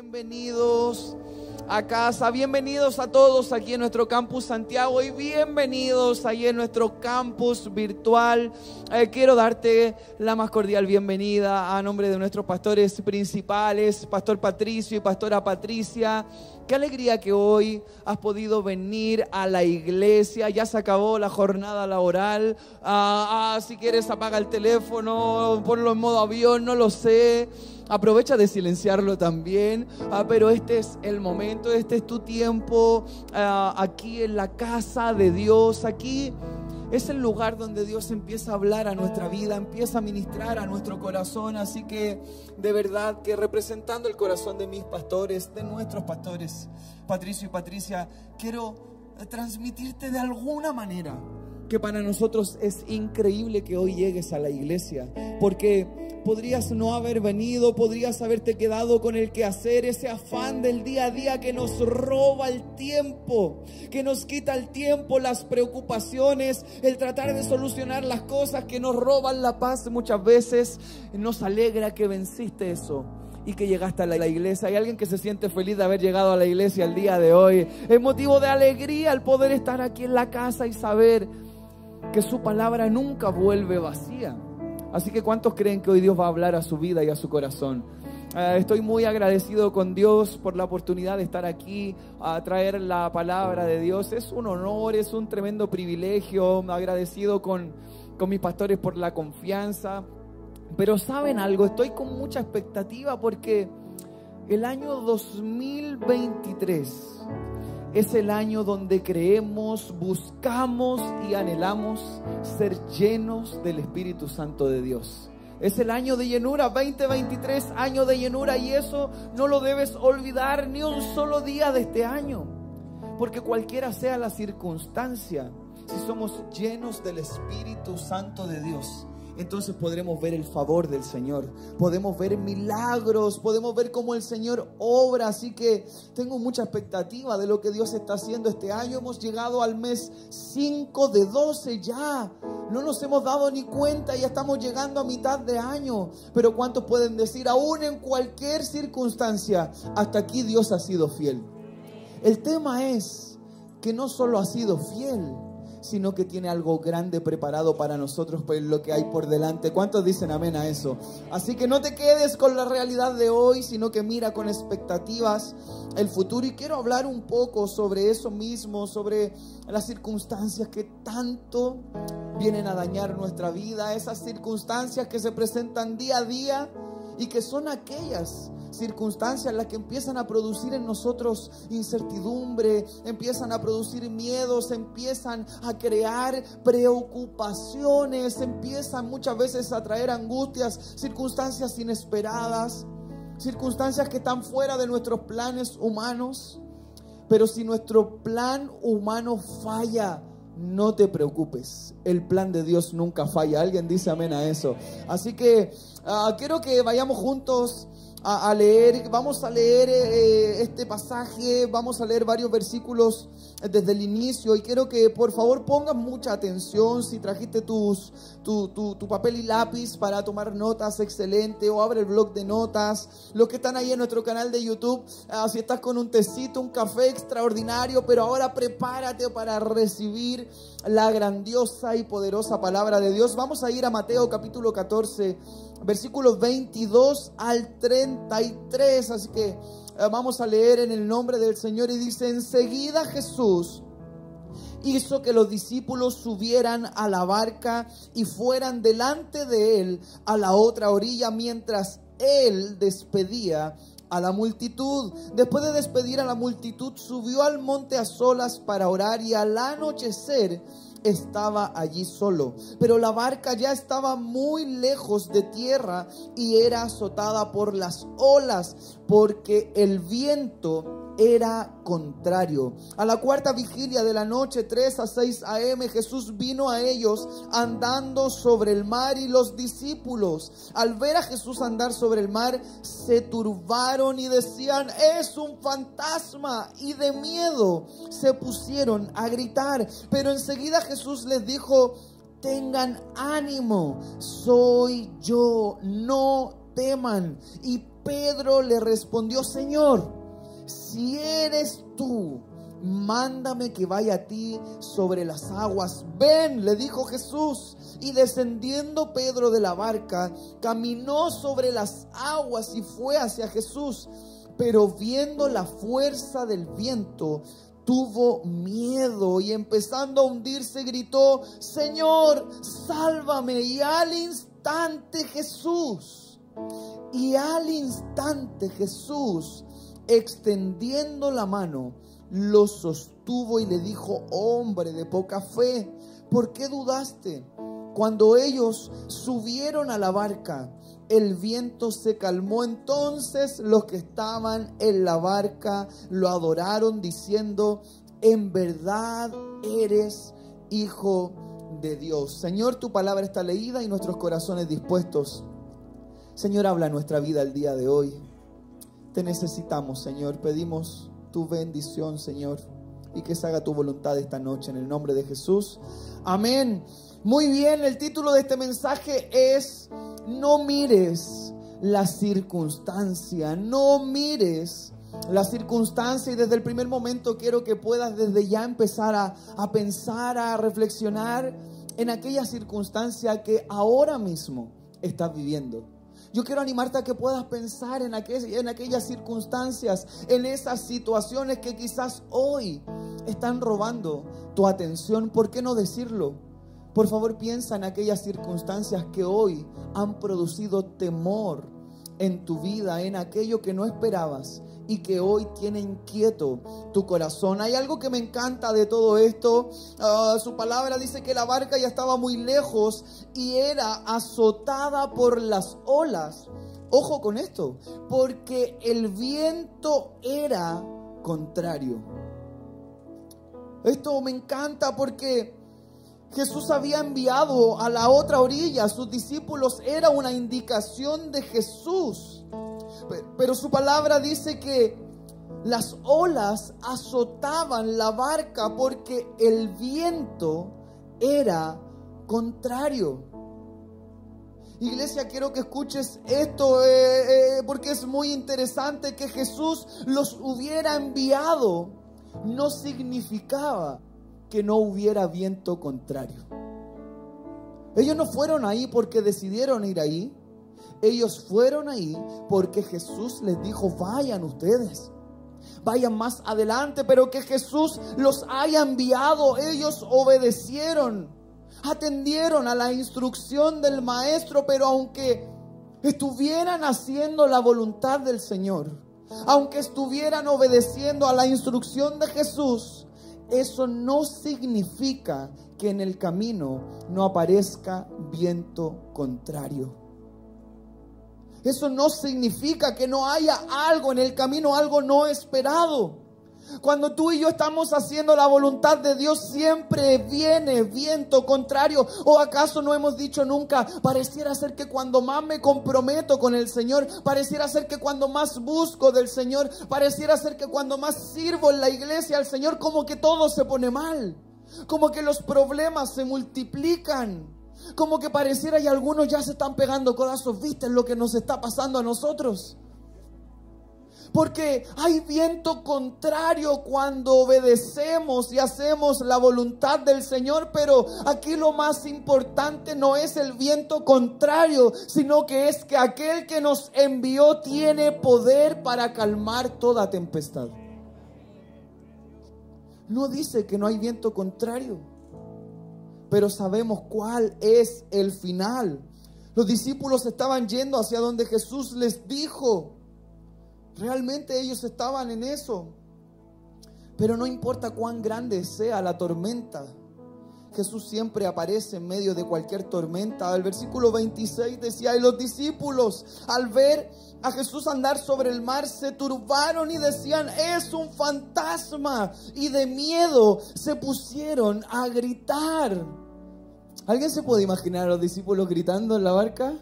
bienvenidos a casa, bienvenidos a todos aquí en nuestro campus Santiago y bienvenidos ahí en nuestro campus virtual. Eh, quiero darte la más cordial bienvenida a nombre de nuestros pastores principales, Pastor Patricio y Pastora Patricia. Qué alegría que hoy has podido venir a la iglesia. Ya se acabó la jornada laboral. Ah, ah, si quieres apaga el teléfono, ponlo en modo avión, no lo sé. Aprovecha de silenciarlo también. Ah, pero este es el momento, este es tu tiempo ah, aquí en la casa de Dios. Aquí es el lugar donde Dios empieza a hablar a nuestra vida, empieza a ministrar a nuestro corazón. Así que de verdad que representando el corazón de mis pastores, de nuestros pastores, Patricio y Patricia, quiero transmitirte de alguna manera que para nosotros es increíble que hoy llegues a la iglesia, porque podrías no haber venido, podrías haberte quedado con el quehacer, ese afán del día a día que nos roba el tiempo, que nos quita el tiempo, las preocupaciones, el tratar de solucionar las cosas que nos roban la paz muchas veces. Nos alegra que venciste eso y que llegaste a la iglesia. Hay alguien que se siente feliz de haber llegado a la iglesia el día de hoy. Es motivo de alegría el poder estar aquí en la casa y saber que su palabra nunca vuelve vacía. Así que ¿cuántos creen que hoy Dios va a hablar a su vida y a su corazón? Eh, estoy muy agradecido con Dios por la oportunidad de estar aquí a traer la palabra de Dios. Es un honor, es un tremendo privilegio. Agradecido con, con mis pastores por la confianza. Pero saben algo, estoy con mucha expectativa porque el año 2023 es el año donde creemos, buscamos y anhelamos ser llenos del Espíritu Santo de Dios. Es el año de llenura, 2023, año de llenura, y eso no lo debes olvidar ni un solo día de este año. Porque cualquiera sea la circunstancia, si somos llenos del Espíritu Santo de Dios, entonces podremos ver el favor del Señor, podemos ver milagros, podemos ver cómo el Señor obra. Así que tengo mucha expectativa de lo que Dios está haciendo este año. Hemos llegado al mes 5 de 12 ya. No nos hemos dado ni cuenta, ya estamos llegando a mitad de año. Pero ¿cuántos pueden decir, aún en cualquier circunstancia, hasta aquí Dios ha sido fiel? El tema es que no solo ha sido fiel, sino que tiene algo grande preparado para nosotros por lo que hay por delante. ¿Cuántos dicen amén a eso? Así que no te quedes con la realidad de hoy, sino que mira con expectativas el futuro. Y quiero hablar un poco sobre eso mismo, sobre las circunstancias que tanto vienen a dañar nuestra vida, esas circunstancias que se presentan día a día y que son aquellas circunstancias las que empiezan a producir en nosotros incertidumbre, empiezan a producir miedos, empiezan a crear preocupaciones, empiezan muchas veces a traer angustias, circunstancias inesperadas, circunstancias que están fuera de nuestros planes humanos. Pero si nuestro plan humano falla, no te preocupes, el plan de Dios nunca falla. Alguien dice amén a eso. Así que ah, quiero que vayamos juntos a, leer, vamos a leer eh, este pasaje, vamos a leer varios versículos desde el inicio y quiero que por favor pongan mucha atención si trajiste tus, tu, tu, papel y lápiz para tomar notas, excelente, o abre el blog de notas, los que están ahí en nuestro canal de YouTube, ah, si estás con un tecito, un café extraordinario, pero ahora prepárate para recibir la grandiosa y poderosa palabra de Dios. Vamos a ir a Mateo capítulo 14 versículos 22 al 33. Así que eh, vamos a leer en el nombre del Señor y dice, enseguida Jesús hizo que los discípulos subieran a la barca y fueran delante de él a la otra orilla mientras él despedía a la multitud. Después de despedir a la multitud, subió al monte a solas para orar y al anochecer estaba allí solo, pero la barca ya estaba muy lejos de tierra y era azotada por las olas porque el viento era contrario. A la cuarta vigilia de la noche, 3 a 6 a.m., Jesús vino a ellos andando sobre el mar y los discípulos, al ver a Jesús andar sobre el mar, se turbaron y decían, es un fantasma, y de miedo se pusieron a gritar. Pero enseguida Jesús les dijo, tengan ánimo, soy yo, no teman. Y Pedro le respondió, Señor, si eres tú, mándame que vaya a ti sobre las aguas. Ven, le dijo Jesús. Y descendiendo Pedro de la barca, caminó sobre las aguas y fue hacia Jesús. Pero viendo la fuerza del viento, tuvo miedo y empezando a hundirse gritó, Señor, sálvame. Y al instante Jesús, y al instante Jesús, extendiendo la mano, lo sostuvo y le dijo, hombre de poca fe, ¿por qué dudaste? Cuando ellos subieron a la barca, el viento se calmó. Entonces los que estaban en la barca lo adoraron diciendo, en verdad eres hijo de Dios. Señor, tu palabra está leída y nuestros corazones dispuestos. Señor, habla nuestra vida el día de hoy. Necesitamos, Señor. Pedimos tu bendición, Señor, y que se haga tu voluntad esta noche en el nombre de Jesús. Amén. Muy bien, el título de este mensaje es No mires la circunstancia, no mires la circunstancia y desde el primer momento quiero que puedas desde ya empezar a, a pensar, a reflexionar en aquella circunstancia que ahora mismo estás viviendo. Yo quiero animarte a que puedas pensar en, aquellas circunstancias, en esas situaciones que quizás hoy están robando tu atención. ¿Por qué no decirlo? Por favor piensa en aquellas circunstancias que hoy han producido temor en tu vida, en aquello que no esperabas y que hoy tiene inquieto tu corazón. Hay algo que me encanta de todo esto. Ah, su palabra dice que la barca ya estaba muy lejos y era azotada por las olas. Ojo con esto, porque el viento era contrario. Esto me encanta porque Jesús había enviado a la otra orilla a sus discípulos, era una indicación de Jesús pero su palabra dice que las olas azotaban la barca porque el viento era contrario. Iglesia, quiero que escuches esto eh, eh, porque es muy interesante que Jesús los hubiera enviado. No significaba que no hubiera viento contrario. Ellos no fueron ahí porque decidieron ir ahí. Ellos fueron ahí porque Jesús les dijo, vayan ustedes. Vayan más adelante, pero que Jesús los haya enviado. Ellos obedecieron, atendieron a la instrucción del Maestro, pero aunque estuvieran haciendo la voluntad del Señor, aunque estuvieran obedeciendo a la instrucción de Jesús, eso no significa que en el camino no aparezca viento contrario. Eso no significa que no haya algo en el camino, algo no esperado. Cuando tú y yo estamos haciendo la voluntad de Dios, siempre viene viento contrario. ¿O acaso no hemos dicho nunca, pareciera ser que cuando más me comprometo con el Señor, pareciera ser que cuando más busco del Señor, pareciera ser que cuando más sirvo en la iglesia al Señor, como que todo se pone mal, como que los problemas se multiplican? Como que pareciera y algunos ya se están pegando codazos. ¿Viste lo que nos está pasando a nosotros? Porque hay viento contrario cuando obedecemos y hacemos la voluntad del Señor, pero aquí lo más importante no es el viento contrario, sino que es que aquel que nos envió tiene poder para calmar toda tempestad. No dice que no hay viento contrario pero sabemos cuál es el final. Los discípulos estaban yendo hacia donde Jesús les dijo. Realmente ellos estaban en eso. Pero no importa cuán grande sea la tormenta, Jesús siempre aparece en medio de cualquier tormenta. El versículo 26 decía, y los discípulos al ver a Jesús andar sobre el mar se turbaron y decían, es un fantasma. Y de miedo se pusieron a gritar. ¿Alguien se puede imaginar a los discípulos gritando en la barca?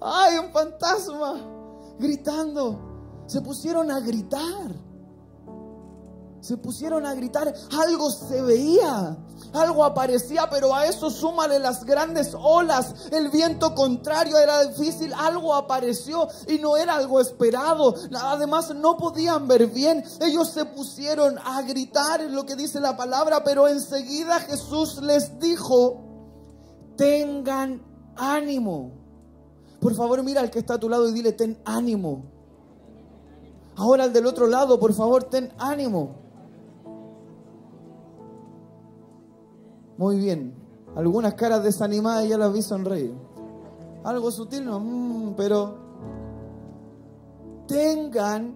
¡Ay, un fantasma! Gritando. Se pusieron a gritar. Se pusieron a gritar, algo se veía, algo aparecía, pero a eso súmale las grandes olas, el viento contrario era difícil, algo apareció y no era algo esperado. Además no podían ver bien, ellos se pusieron a gritar lo que dice la palabra, pero enseguida Jesús les dijo, tengan ánimo. Por favor mira al que está a tu lado y dile, ten ánimo. Ahora al del otro lado, por favor, ten ánimo. Muy bien. Algunas caras desanimadas ya las vi sonreír. Algo sutil, no, mm, pero tengan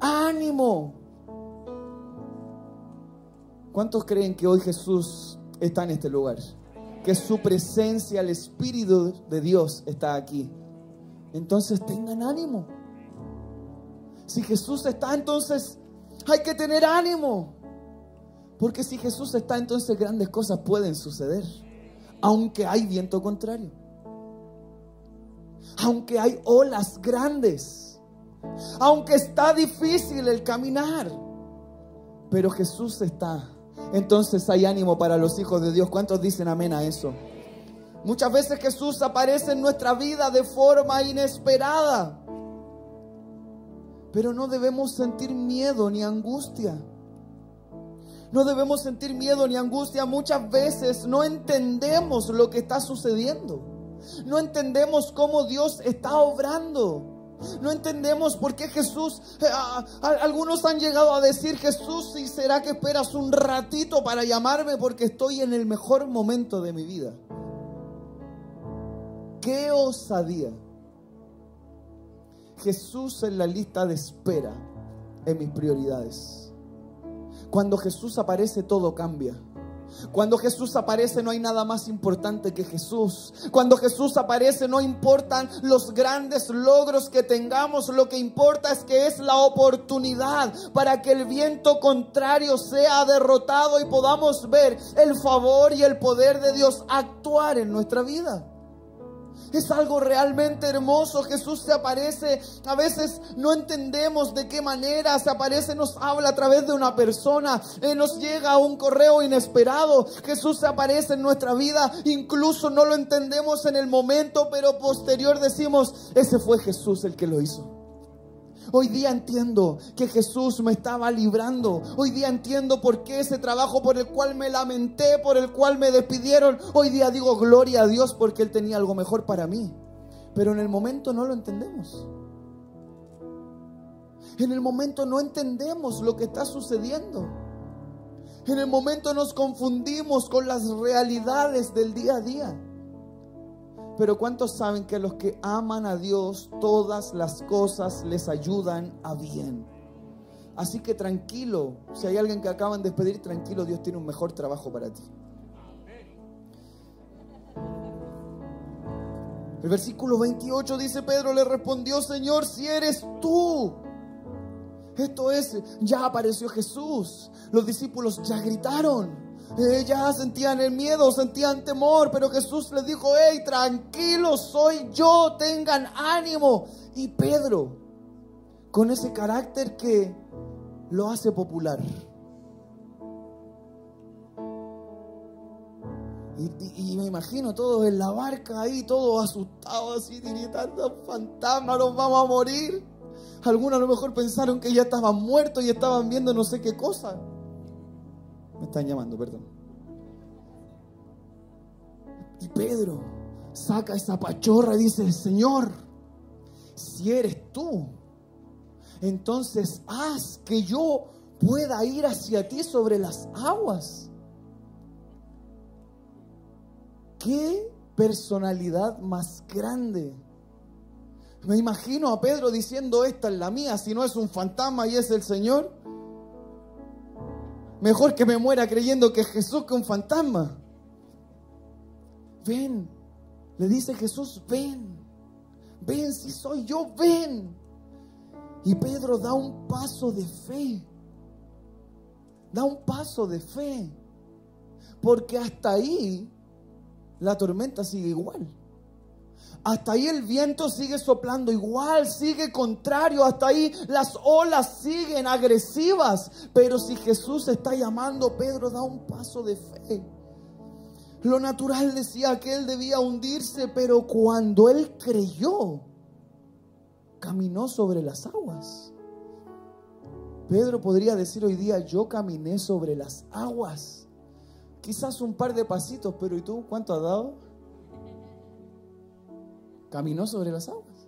ánimo. ¿Cuántos creen que hoy Jesús está en este lugar? Que su presencia, el Espíritu de Dios está aquí. Entonces tengan ánimo. Si Jesús está, entonces hay que tener ánimo. Porque si Jesús está, entonces grandes cosas pueden suceder. Aunque hay viento contrario. Aunque hay olas grandes. Aunque está difícil el caminar. Pero Jesús está. Entonces hay ánimo para los hijos de Dios. ¿Cuántos dicen amén a eso? Muchas veces Jesús aparece en nuestra vida de forma inesperada. Pero no debemos sentir miedo ni angustia. No debemos sentir miedo ni angustia. Muchas veces no entendemos lo que está sucediendo. No entendemos cómo Dios está obrando. No entendemos por qué Jesús, eh, algunos han llegado a decir, Jesús, ¿y será que esperas un ratito para llamarme porque estoy en el mejor momento de mi vida? ¡Qué osadía! Jesús en la lista de espera en mis prioridades. Cuando Jesús aparece todo cambia. Cuando Jesús aparece no hay nada más importante que Jesús. Cuando Jesús aparece no importan los grandes logros que tengamos, lo que importa es que es la oportunidad para que el viento contrario sea derrotado y podamos ver el favor y el poder de Dios actuar en nuestra vida. Es algo realmente hermoso. Jesús se aparece. A veces no entendemos de qué manera se aparece, nos habla a través de una persona. Eh, nos llega un correo inesperado. Jesús se aparece en nuestra vida. Incluso no lo entendemos en el momento, pero posterior decimos, ese fue Jesús el que lo hizo. Hoy día entiendo que Jesús me estaba librando. Hoy día entiendo por qué ese trabajo por el cual me lamenté, por el cual me despidieron. Hoy día digo gloria a Dios porque Él tenía algo mejor para mí. Pero en el momento no lo entendemos. En el momento no entendemos lo que está sucediendo. En el momento nos confundimos con las realidades del día a día. Pero ¿cuántos saben que los que aman a Dios, todas las cosas les ayudan a bien? Así que tranquilo, si hay alguien que acaban de despedir, tranquilo, Dios tiene un mejor trabajo para ti. El versículo 28 dice, Pedro le respondió, Señor, si eres tú. Esto es, ya apareció Jesús. Los discípulos ya gritaron. Ellas sentían el miedo, sentían temor, pero Jesús les dijo, hey, tranquilo, soy yo, tengan ánimo. Y Pedro, con ese carácter que lo hace popular. Y, me imagino todos en la barca ahí, todos asustados, así gritando, fantasma, nos vamos a morir. Algunos a lo mejor pensaron que ya estaban muertos y estaban viendo no sé qué cosa. Me están llamando, perdón. Y Pedro saca esa pachorra y dice, Señor, si eres tú, entonces haz que yo pueda ir hacia ti sobre las aguas. ¿Qué personalidad más grande? Me imagino a Pedro diciendo, esta es la mía, si no es un fantasma y es el Señor. Mejor que me muera creyendo que es Jesús que un fantasma. Ven, le dice Jesús, ven, ven si soy yo, ven. Y Pedro da un paso de fe, da un paso de fe, porque hasta ahí la tormenta sigue igual. Hasta ahí el viento sigue soplando igual, sigue contrario, hasta ahí las olas siguen agresivas. Pero si Jesús está llamando, Pedro da un paso de fe. Lo natural decía que él debía hundirse, pero cuando él creyó, caminó sobre las aguas. Pedro podría decir hoy día, yo caminé sobre las aguas. Quizás un par de pasitos, pero ¿y tú cuánto has dado? Caminó sobre las aguas.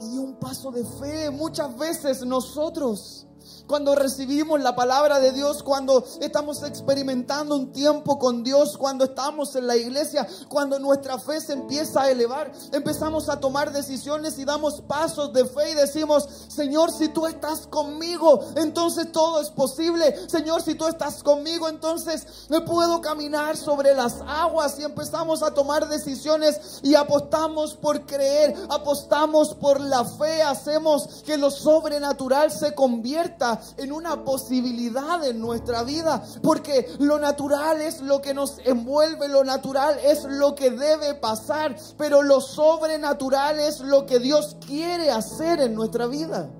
Y, y un paso de fe. Muchas veces nosotros cuando recibimos la palabra de Dios, cuando estamos experimentando un tiempo con Dios, cuando estamos en la iglesia, cuando nuestra fe se empieza a elevar, empezamos a tomar decisiones y damos pasos de fe y decimos, Señor, si tú estás conmigo, entonces todo es posible. Señor, si tú estás conmigo, entonces me puedo caminar sobre las aguas y empezamos a tomar decisiones y apostamos por creer, apostamos por la fe, hacemos que lo sobrenatural se convierta en una posibilidad en nuestra vida, porque lo natural es lo que nos envuelve, lo natural es lo que debe pasar, pero lo sobrenatural es lo que Dios quiere hacer en nuestra vida.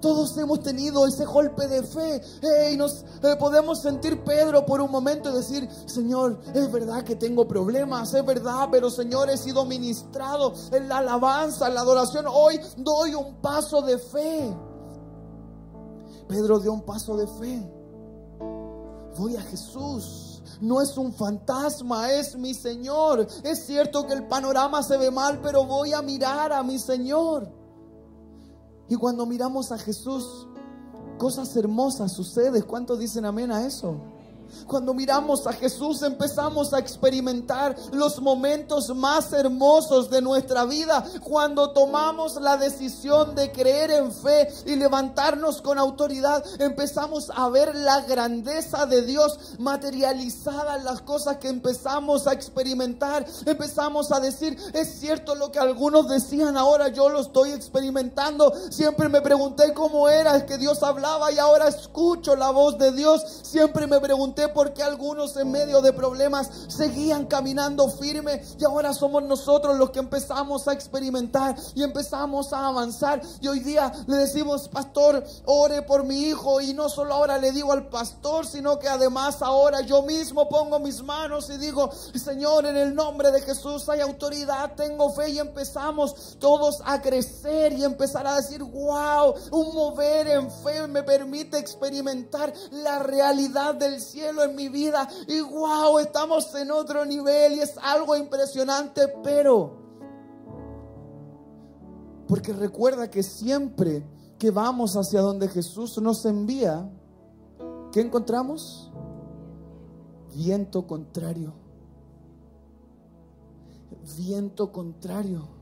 Todos hemos tenido ese golpe de fe y nos eh, podemos sentir Pedro por un momento y decir, Señor, es verdad que tengo problemas, es verdad, pero Señor, he sido ministrado en la alabanza, en la adoración. Hoy doy un paso de fe. Pedro dio un paso de fe. Voy a Jesús. No es un fantasma, es mi Señor. Es cierto que el panorama se ve mal, pero voy a mirar a mi Señor. Y cuando miramos a Jesús, cosas hermosas suceden. ¿Cuántos dicen amén a eso? Cuando miramos a Jesús empezamos a experimentar los momentos más hermosos de nuestra vida. Cuando tomamos la decisión de creer en fe y levantarnos con autoridad, empezamos a ver la grandeza de Dios materializada en las cosas que empezamos a experimentar. Empezamos a decir, es cierto lo que algunos decían, ahora yo lo estoy experimentando. Siempre me pregunté cómo era que Dios hablaba y ahora escucho la voz de Dios. Siempre me pregunté porque algunos en medio de problemas seguían caminando firme y ahora somos nosotros los que empezamos a experimentar y empezamos a avanzar. Y hoy día le decimos, pastor, ore por mi hijo. Y no solo ahora le digo al pastor, sino que además ahora yo mismo pongo mis manos y digo, Señor, en el nombre de Jesús hay autoridad, tengo fe y empezamos todos a crecer y empezar a decir, wow, un mover en fe me permite experimentar la realidad del cielo en mi vida y wow, estamos en otro nivel y es algo impresionante, pero porque recuerda que siempre que vamos hacia donde Jesús nos envía, ¿qué encontramos? Viento contrario. Viento contrario.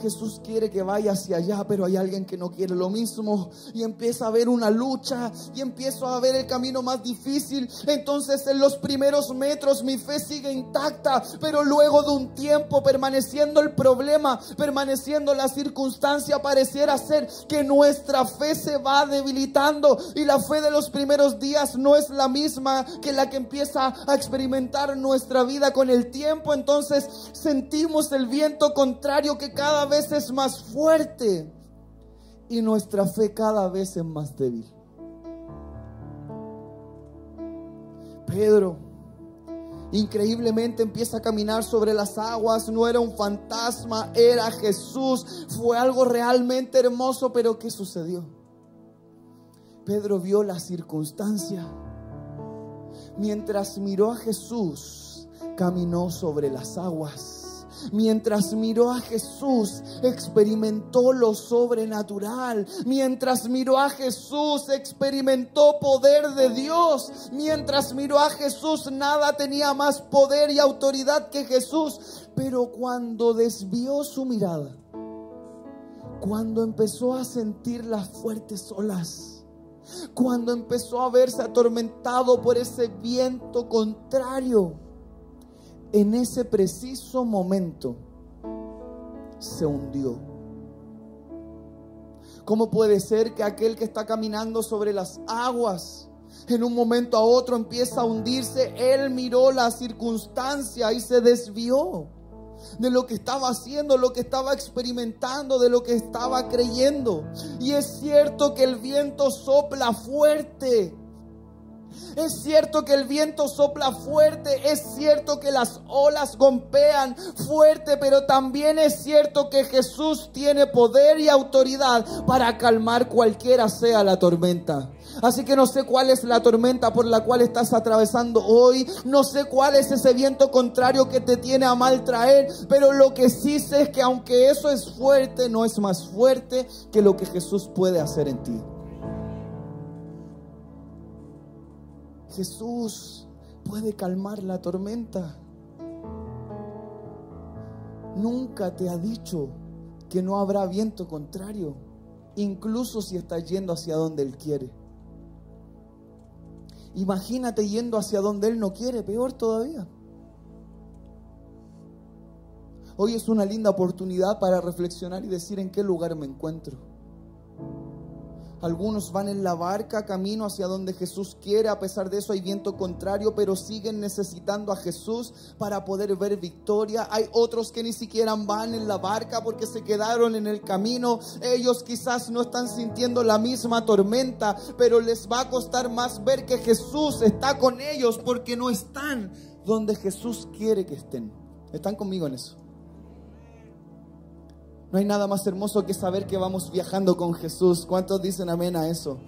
Jesús quiere que vaya hacia allá, pero hay alguien que no quiere lo mismo. Y empieza a haber una lucha y empiezo a ver el camino más difícil. Entonces en los primeros metros mi fe sigue intacta, pero luego de un tiempo permaneciendo el problema, permaneciendo la circunstancia, pareciera ser que nuestra fe se va debilitando y la fe de los primeros días no es la misma que la que empieza a experimentar nuestra vida con el tiempo. Entonces sentimos el viento contrario que cada vez es más fuerte y nuestra fe cada vez es más débil. Pedro increíblemente empieza a caminar sobre las aguas, no era un fantasma, era Jesús, fue algo realmente hermoso, pero ¿qué sucedió? Pedro vio la circunstancia. Mientras miró a Jesús, caminó sobre las aguas Mientras miró a Jesús, experimentó lo sobrenatural. Mientras miró a Jesús, experimentó poder de Dios. Mientras miró a Jesús, nada tenía más poder y autoridad que Jesús. Pero cuando desvió su mirada, cuando empezó a sentir las fuertes olas, cuando empezó a verse atormentado por ese viento contrario, en ese preciso momento se hundió. ¿Cómo puede ser que aquel que está caminando sobre las aguas en un momento a otro empieza a hundirse. Él miró la circunstancia y se desvió de lo que estaba haciendo, lo que estaba experimentando, de lo que estaba creyendo. Y es cierto que el viento sopla fuerte. Es cierto que el viento sopla fuerte, es cierto que las olas golpean fuerte, pero también es cierto que Jesús tiene poder y autoridad para calmar cualquiera sea la tormenta. Así que no sé cuál es la tormenta por la cual estás atravesando hoy. No sé cuál es ese viento contrario que te tiene a mal traer. Pero lo que sí sé es que aunque eso es fuerte, no es más fuerte que lo que Jesús puede hacer en ti. Jesús puede calmar la tormenta. Nunca te ha dicho que no habrá viento contrario, incluso si estás yendo hacia donde Él quiere. Imagínate yendo hacia donde Él no quiere, peor todavía. Hoy es una linda oportunidad para reflexionar y decir en qué lugar me encuentro. Algunos van en la barca camino hacia donde Jesús quiere, a pesar de eso hay viento contrario, pero siguen necesitando a Jesús para poder ver victoria. Hay otros que ni siquiera van en la barca porque se quedaron en el camino. Ellos quizás no están sintiendo la misma tormenta, pero les va a costar más ver que Jesús está con ellos porque no están donde Jesús quiere que estén. ¿Están conmigo en eso? No hay nada más hermoso que saber que vamos viajando con Jesús. ¿Cuántos dicen amén a eso?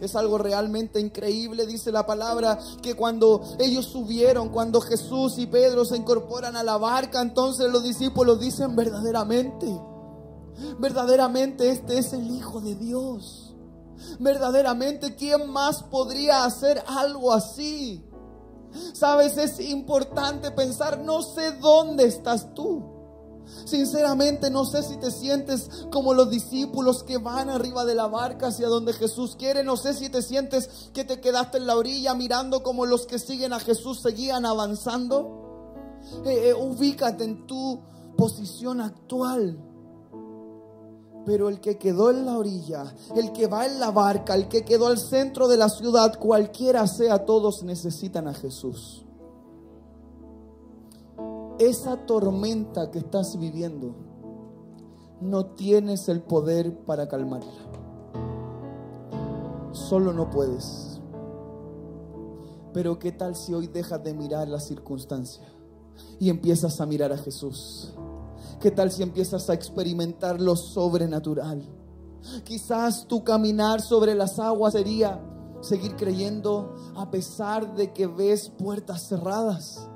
Es algo realmente increíble, dice la palabra, que cuando ellos subieron, cuando Jesús y Pedro se incorporan a la barca, entonces los discípulos dicen verdaderamente, verdaderamente este es el Hijo de Dios. Verdaderamente, ¿quién más podría hacer algo así? Sabes, es importante pensar, no sé dónde estás tú. Sinceramente no sé si te sientes como los discípulos que van arriba de la barca hacia donde Jesús quiere. No sé si te sientes que te quedaste en la orilla mirando como los que siguen a Jesús seguían avanzando. Eh, eh, ubícate en tu posición actual. Pero el que quedó en la orilla, el que va en la barca, el que quedó al centro de la ciudad, cualquiera sea, todos necesitan a Jesús esa tormenta que estás viviendo, no tienes el poder para calmarla. Solo no puedes. Pero ¿qué tal si hoy dejas de mirar la circunstancia y empiezas a mirar a Jesús? ¿Qué tal si empiezas a experimentar lo sobrenatural? Quizás tu caminar sobre las aguas sería seguir creyendo a pesar de que ves puertas cerradas.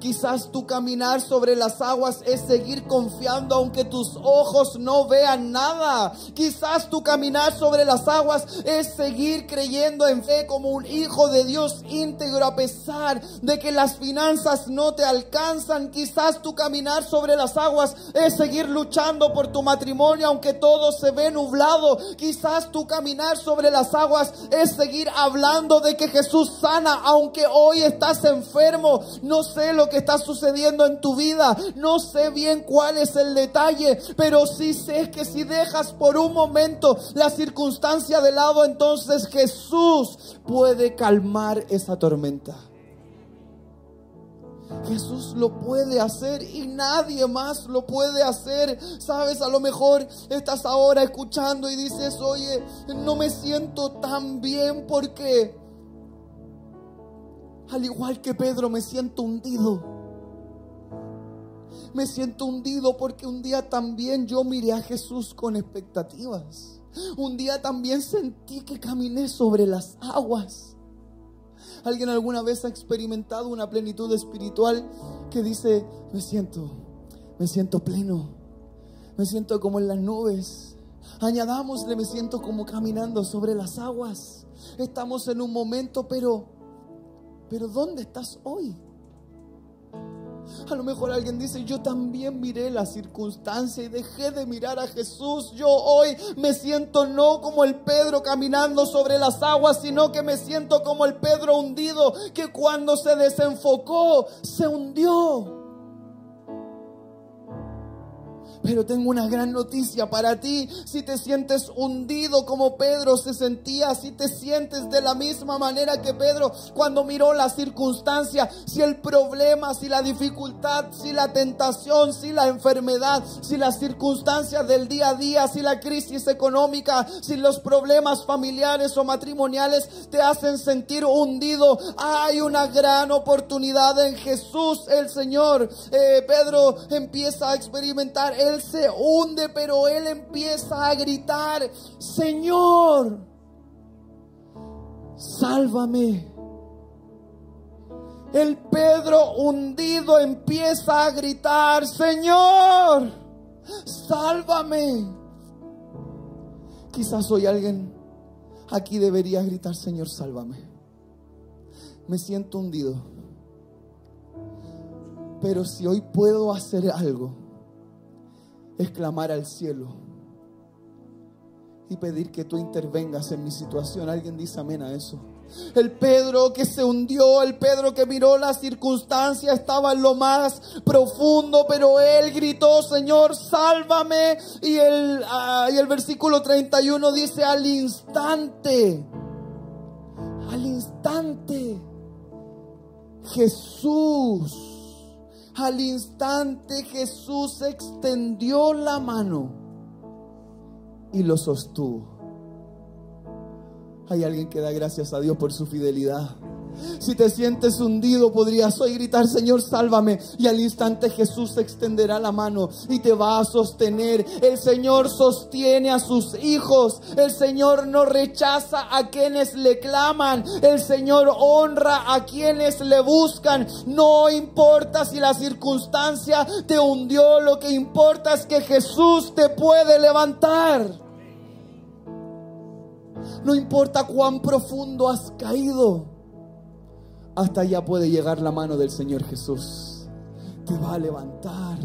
Quizás tu caminar sobre las aguas es seguir confiando aunque tus ojos no vean nada. Quizás tu caminar sobre las aguas es seguir creyendo en fe como un hijo de Dios íntegro a pesar de que las finanzas no te alcanzan. Quizás tu caminar sobre las aguas es seguir luchando por tu matrimonio aunque todo se ve nublado. Quizás tu caminar sobre las aguas es seguir hablando de que Jesús sana aunque hoy estás enfermo. No sé lo que está sucediendo en tu vida, no sé bien cuál es el detalle, pero sí sé que si dejas por un momento la circunstancia de lado, entonces Jesús puede calmar esa tormenta. Jesús lo puede hacer y nadie más lo puede hacer. Sabes, a lo mejor estás ahora escuchando y dices, oye, no me siento tan bien porque al igual que Pedro, me siento hundido. Me siento hundido porque un día también yo miré a Jesús con expectativas. Un día también sentí que caminé sobre las aguas. ¿Alguien alguna vez ha experimentado una plenitud espiritual que dice, me siento, me siento pleno, me siento como en las nubes? Añadámosle, me siento como caminando sobre las aguas. Estamos en un momento, pero pero ¿dónde estás hoy? A lo mejor alguien dice, yo también miré la circunstancia y dejé de mirar a Jesús. Yo hoy me siento no como el Pedro caminando sobre las aguas, sino que me siento como el Pedro hundido, que cuando se desenfocó, se hundió. Pero tengo una gran noticia para ti. Si te sientes hundido como Pedro se sentía, si te sientes de la misma manera que Pedro cuando miró la circunstancia, si el problema, si la dificultad, si la tentación, si la enfermedad, si las circunstancias del día a día, si la crisis económica, si los problemas familiares o matrimoniales te hacen sentir hundido, hay una gran oportunidad en Jesús el Señor. Eh, Pedro empieza a experimentar el se hunde, pero él empieza a gritar, Señor, sálvame. El Pedro hundido empieza a gritar, Señor, sálvame. Quizás hoy alguien aquí debería gritar, Señor, sálvame. Me siento hundido. Pero si hoy puedo hacer algo, es clamar al cielo y pedir que tú intervengas en mi situación. Alguien dice amén a eso. El Pedro que se hundió, el Pedro que miró la circunstancia, estaba en lo más profundo, pero él gritó, Señor, sálvame. Y el, ah, y el versículo 31 dice, al instante, al instante, Jesús al instante Jesús extendió la mano y lo sostuvo. Hay alguien que da gracias a Dios por su fidelidad. Si te sientes hundido, podrías hoy gritar, Señor, sálvame. Y al instante Jesús extenderá la mano y te va a sostener. El Señor sostiene a sus hijos. El Señor no rechaza a quienes le claman. El Señor honra a quienes le buscan. No importa si la circunstancia te hundió, lo que importa es que Jesús te puede levantar. No importa cuán profundo has caído hasta allá puede llegar la mano del Señor Jesús te va a levantar.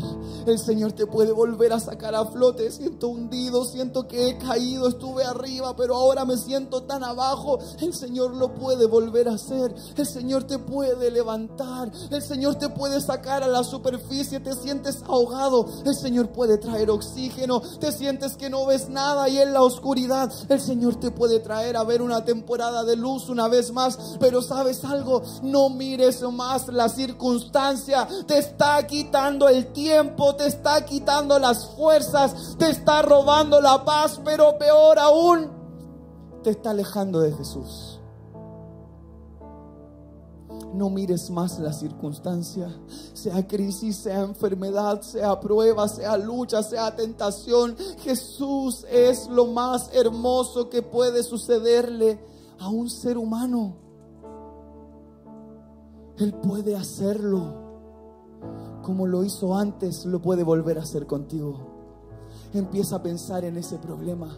El Señor te puede volver a sacar a flote. Siento hundido, siento que he caído, estuve arriba, pero ahora me siento tan abajo. El Señor lo puede volver a hacer. El Señor te puede levantar. El Señor te puede sacar a la superficie. Te sientes ahogado. El Señor puede traer oxígeno. Te sientes que no ves nada y en la oscuridad. El Señor te puede traer a ver una temporada de luz una vez más. Pero sabes algo, no mires más la circunstancia. Te está quitando el tiempo, te está quitando las fuerzas, te está robando la paz, pero peor aún, te está alejando de Jesús. No mires más la circunstancia, sea crisis, sea enfermedad, sea prueba, sea lucha, sea tentación. Jesús es lo más hermoso que puede sucederle a un ser humano. Él puede hacerlo como lo hizo antes, lo puede volver a hacer contigo. Empieza a pensar en ese problema.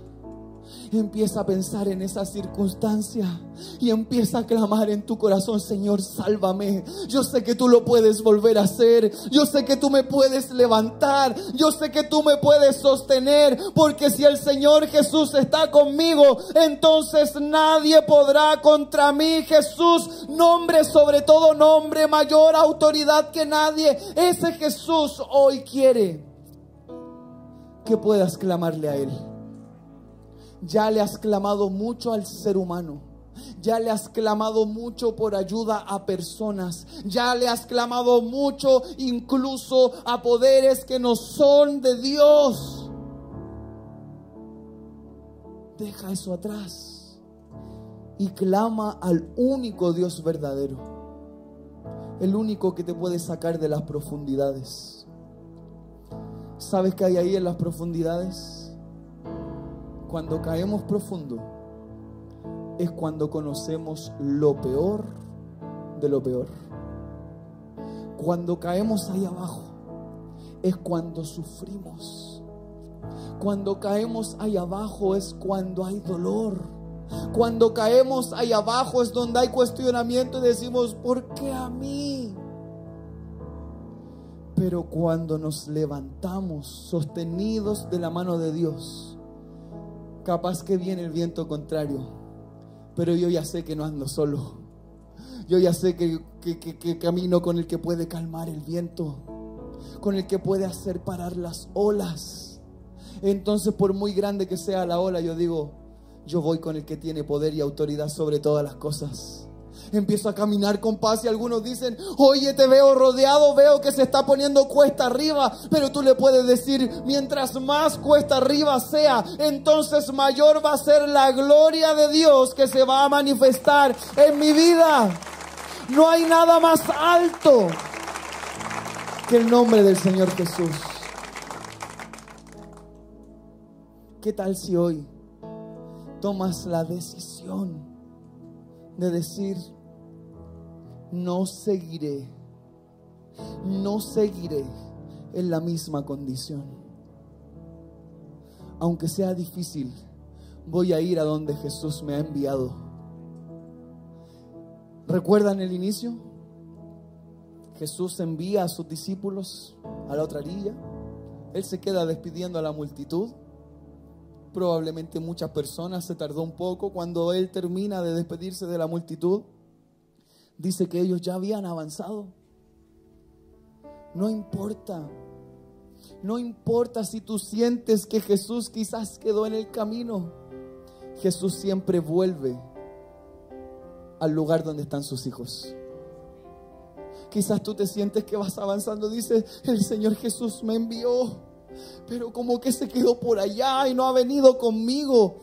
Empieza a pensar en esa circunstancia y empieza a clamar en tu corazón, Señor, sálvame. Yo sé que tú lo puedes volver a hacer. Yo sé que tú me puedes levantar. Yo sé que tú me puedes sostener. Porque si el Señor Jesús está conmigo, entonces nadie podrá contra mí. Jesús, nombre sobre todo nombre, mayor autoridad que nadie. Ese Jesús hoy quiere que puedas clamarle a Él. Ya le has clamado mucho al ser humano. Ya le has clamado mucho por ayuda a personas. Ya le has clamado mucho incluso a poderes que no son de Dios. Deja eso atrás y clama al único Dios verdadero. El único que te puede sacar de las profundidades. ¿Sabes qué hay ahí en las profundidades? Cuando caemos profundo es cuando conocemos lo peor de lo peor. Cuando caemos ahí abajo es cuando sufrimos. Cuando caemos ahí abajo es cuando hay dolor. Cuando caemos ahí abajo es donde hay cuestionamiento y decimos, ¿por qué a mí? Pero cuando nos levantamos sostenidos de la mano de Dios, Capaz que viene el viento contrario, pero yo ya sé que no ando solo. Yo ya sé que, camino con el que puede calmar el viento. con el que puede hacer parar las olas. Entonces, por muy grande que sea la ola, yo digo, yo voy con el que tiene poder y autoridad sobre todas las cosas. Empiezo a caminar con paz y algunos dicen, oye, te veo rodeado, veo que se está poniendo cuesta arriba, pero tú le puedes decir, mientras más cuesta arriba sea, entonces mayor va a ser la gloria de Dios que se va a manifestar en mi vida. No hay nada más alto que el nombre del Señor Jesús. ¿Qué tal si hoy tomas la decisión de decir, no seguiré, no seguiré en la misma condición? Aunque sea difícil, voy a ir a donde Jesús me ha enviado. ¿Recuerdan el inicio? Jesús envía a sus discípulos a la otra orilla. Él se queda despidiendo a la multitud. Probablemente muchas personas se tardó un poco cuando él termina de despedirse de la multitud. Dice que ellos ya habían avanzado. No importa. No importa si tú sientes que Jesús quizás quedó en el camino. Jesús siempre vuelve al lugar donde están sus hijos. Quizás tú te sientes que vas avanzando, dice, el Señor Jesús me envió, pero como que se quedó por allá y no ha venido conmigo.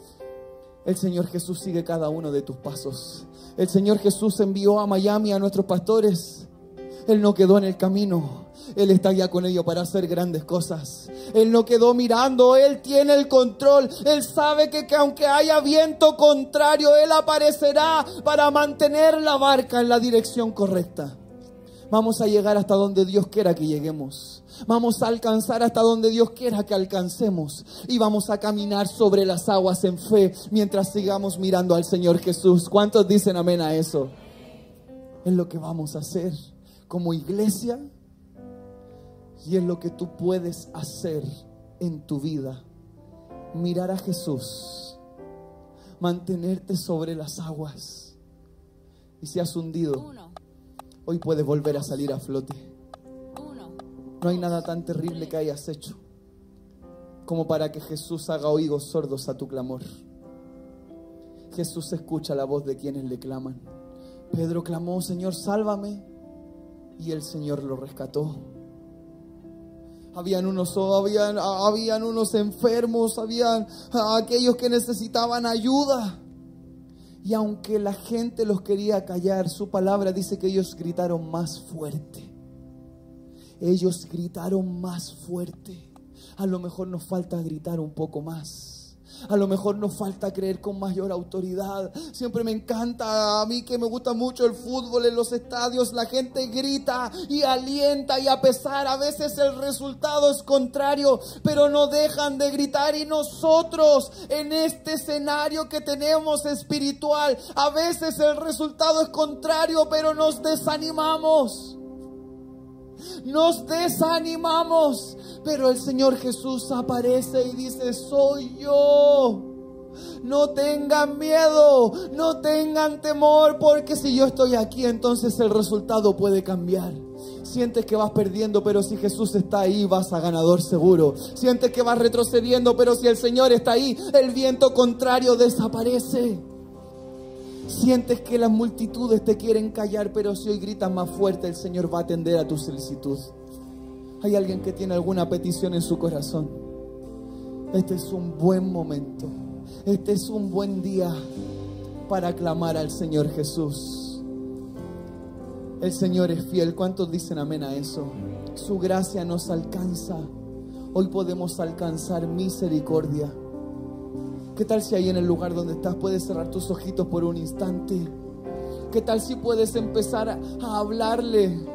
El Señor Jesús sigue cada uno de tus pasos. El Señor Jesús envió a Miami a nuestros pastores. Él no quedó en el camino. Él está ya con ellos para hacer grandes cosas. Él no quedó mirando, Él tiene el control. Él sabe que, que, aunque haya viento contrario, Él aparecerá para mantener la barca en la dirección correcta. Vamos a llegar hasta donde Dios quiera que lleguemos. Vamos a alcanzar hasta donde Dios quiera que alcancemos. Y vamos a caminar sobre las aguas en fe mientras sigamos mirando al Señor Jesús. ¿Cuántos dicen amén a eso? Es lo que vamos a hacer como iglesia y es lo que tú puedes hacer en tu vida. Mirar a Jesús, mantenerte sobre las aguas. Y si has hundido, hoy puedes volver a salir a flote. No hay nada tan terrible que hayas hecho como para que Jesús haga oídos sordos a tu clamor. Jesús escucha la voz de quienes le claman. Pedro clamó, Señor, sálvame. Y el Señor lo rescató. Habían unos, habían, habían unos enfermos, habían aquellos que necesitaban ayuda. Y aunque la gente los quería callar, su palabra dice que ellos gritaron más fuerte. Ellos gritaron más fuerte. A lo mejor nos falta gritar un poco más. A lo mejor nos falta creer con mayor autoridad. Siempre me encanta a mí que me gusta mucho el fútbol en los estadios. La gente grita y alienta y a pesar a veces el resultado es contrario, pero no dejan de gritar. Y nosotros en este escenario que tenemos espiritual, a veces el resultado es contrario, pero nos desanimamos nos desanimamos, pero el Señor Jesús aparece y dice, soy yo. No tengan miedo, no tengan temor, porque si yo estoy aquí, entonces el resultado puede cambiar. Sientes que vas perdiendo, pero si Jesús está ahí, vas a ganador seguro. Sientes que vas retrocediendo, pero si el Señor está ahí, el viento contrario desaparece. Sientes que las multitudes te quieren callar, pero si hoy gritas más fuerte, el Señor va a atender a tu solicitud. Hay alguien que tiene alguna petición en su corazón. Este es un buen momento. Este es un buen día para clamar al Señor Jesús. El Señor es fiel. ¿Cuántos dicen amén a eso? Su gracia nos alcanza. Hoy podemos alcanzar misericordia. ¿Qué tal si ahí en el lugar donde estás puedes cerrar tus ojitos por un instante? ¿Qué tal si puedes empezar a hablarle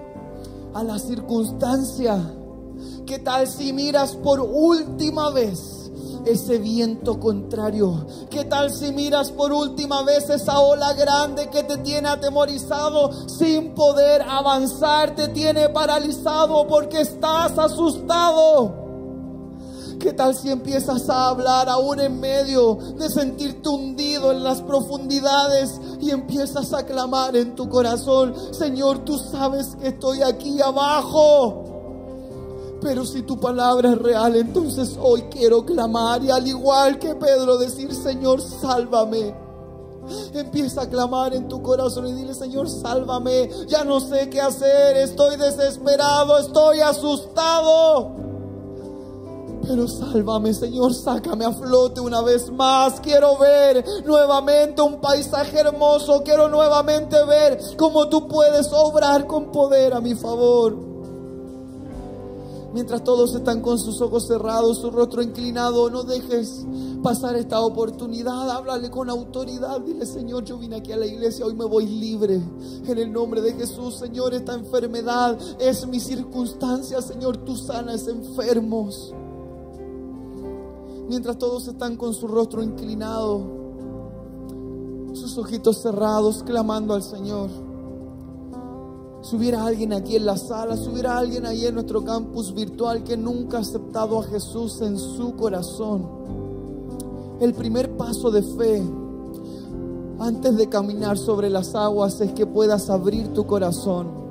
a la circunstancia? ¿Qué tal si miras por última vez ese viento contrario? ¿Qué tal si miras por última vez esa ola grande que te tiene atemorizado sin poder avanzar, te tiene paralizado porque estás asustado? ¿Qué tal si empiezas a hablar aún en medio de sentirte hundido en las profundidades y empiezas a clamar en tu corazón, Señor, tú sabes que estoy aquí abajo? Pero si tu palabra es real, entonces hoy quiero clamar y al igual que Pedro decir, Señor, sálvame. Empieza a clamar en tu corazón y dile, Señor, sálvame. Ya no sé qué hacer, estoy desesperado, estoy asustado. Pero sálvame, Señor, sácame a flote una vez más. Quiero ver nuevamente un paisaje hermoso. Quiero nuevamente ver cómo tú puedes obrar con poder a mi favor. Mientras todos están con sus ojos cerrados, su rostro inclinado, no dejes pasar esta oportunidad. Háblale con autoridad. Dile, Señor, yo vine aquí a la iglesia, hoy me voy libre. En el nombre de Jesús, Señor, esta enfermedad es mi circunstancia. Señor, tú sanas enfermos mientras todos están con su rostro inclinado, sus ojitos cerrados, clamando al Señor. Si hubiera alguien aquí en la sala, si hubiera alguien ahí en nuestro campus virtual que nunca ha aceptado a Jesús en su corazón, el primer paso de fe antes de caminar sobre las aguas es que puedas abrir tu corazón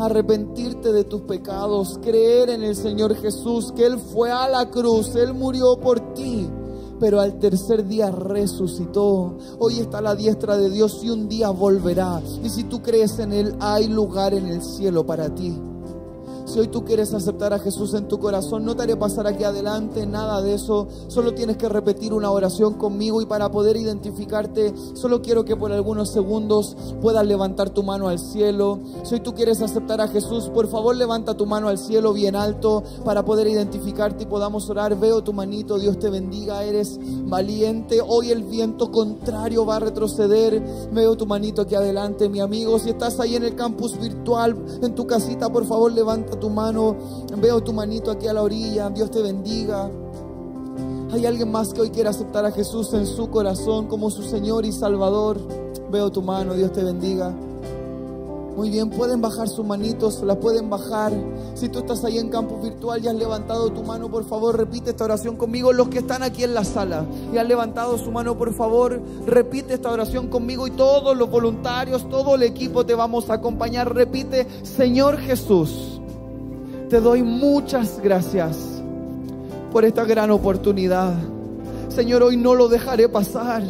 arrepentirte de tus pecados, creer en el Señor Jesús, que Él fue a la cruz, Él murió por ti, pero al tercer día resucitó. Hoy está a la diestra de Dios y un día volverá. Y si tú crees en Él, hay lugar en el cielo para ti. Si hoy tú quieres aceptar a Jesús en tu corazón, no te haré pasar aquí adelante, nada de eso. Solo tienes que repetir una oración conmigo y para poder identificarte, solo quiero que por algunos segundos puedas levantar tu mano al cielo. Si hoy tú quieres aceptar a Jesús, por favor levanta tu mano al cielo bien alto para poder identificarte y podamos orar. Veo tu manito, Dios te bendiga, eres valiente. Hoy el viento contrario va a retroceder. Veo tu manito aquí adelante, mi amigo. Si estás ahí en el campus virtual, en tu casita, por favor levanta tu mano, veo tu manito aquí a la orilla, Dios te bendiga. Hay alguien más que hoy quiere aceptar a Jesús en su corazón como su Señor y Salvador. Veo tu mano, Dios te bendiga. Muy bien, pueden bajar sus manitos, la pueden bajar. Si tú estás ahí en campo virtual y has levantado tu mano, por favor, repite esta oración conmigo. Los que están aquí en la sala y han levantado su mano, por favor, repite esta oración conmigo y todos los voluntarios, todo el equipo te vamos a acompañar. Repite, Señor Jesús te doy muchas gracias por esta gran oportunidad. Señor, hoy no lo dejaré pasar.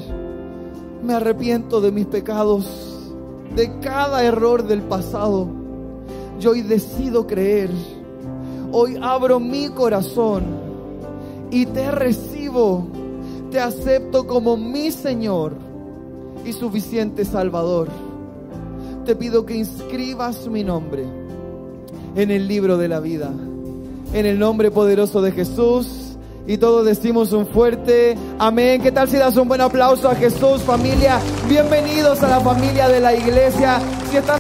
Me arrepiento de mis pecados, de cada error del pasado. Yo hoy decido creer. Hoy abro mi corazón y te recibo. Te acepto como mi Señor y suficiente Salvador. Te pido que inscribas mi nombre en el libro de la vida. En el nombre poderoso de Jesús. Y todos decimos un fuerte amén. ¿Qué tal si das un buen aplauso a Jesús, familia? Bienvenidos a la familia de la iglesia. Si estás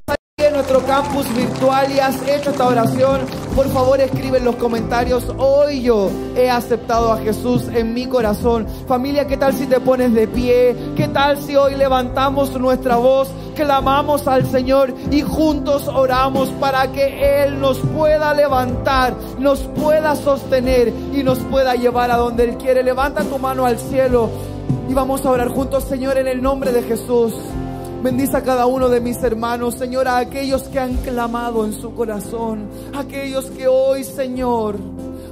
campus virtual y has hecho esta oración, por favor escribe en los comentarios, hoy yo he aceptado a Jesús en mi corazón. Familia, ¿qué tal si te pones de pie? ¿Qué tal si hoy levantamos nuestra voz clamamos al Señor y juntos oramos para que Él nos pueda levantar, nos pueda sostener y nos pueda llevar a donde Él quiere. Levanta tu mano al cielo y vamos a orar juntos, Señor, en el nombre de Jesús. Bendice a cada uno de mis hermanos, Señor, a aquellos que han clamado en su corazón, aquellos que hoy, Señor,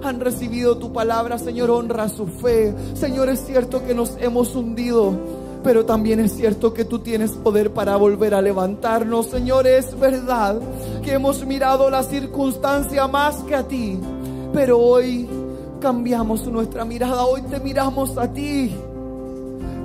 han recibido tu palabra, Señor, honra su fe. Señor, es cierto que nos hemos hundido pero también es cierto que tú tienes poder para volver a levantarnos. Señor, es verdad que hemos mirado la circunstancia más que a ti, pero hoy cambiamos nuestra mirada, hoy te miramos a ti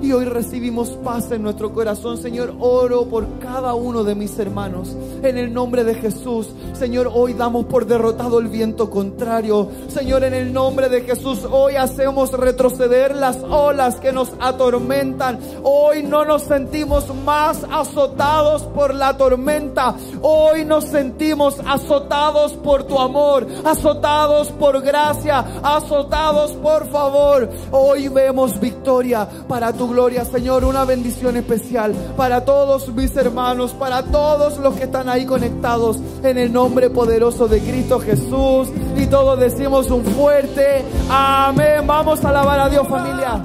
y hoy recibimos paz en nuestro corazón. Señor, oro por cada uno de mis hermanos. En el nombre de Jesús. Señor, hoy damos por derrotado el viento contrario. Señor, en el nombre de Jesús, hoy hacemos retroceder las olas que nos atormentan. Hoy no nos sentimos más azotados por la tormenta. Hoy nos sentimos azotados por tu amor, azotados por gracia, azotados por favor. Hoy vemos victoria para tu gloria, Señor, una bendición especial para todos mis hermanos, para todos los que están ahí conectados en el nombre poderoso de Cristo Jesús. Y todos decimos un fuerte amén. Vamos a alabar a Dios familia.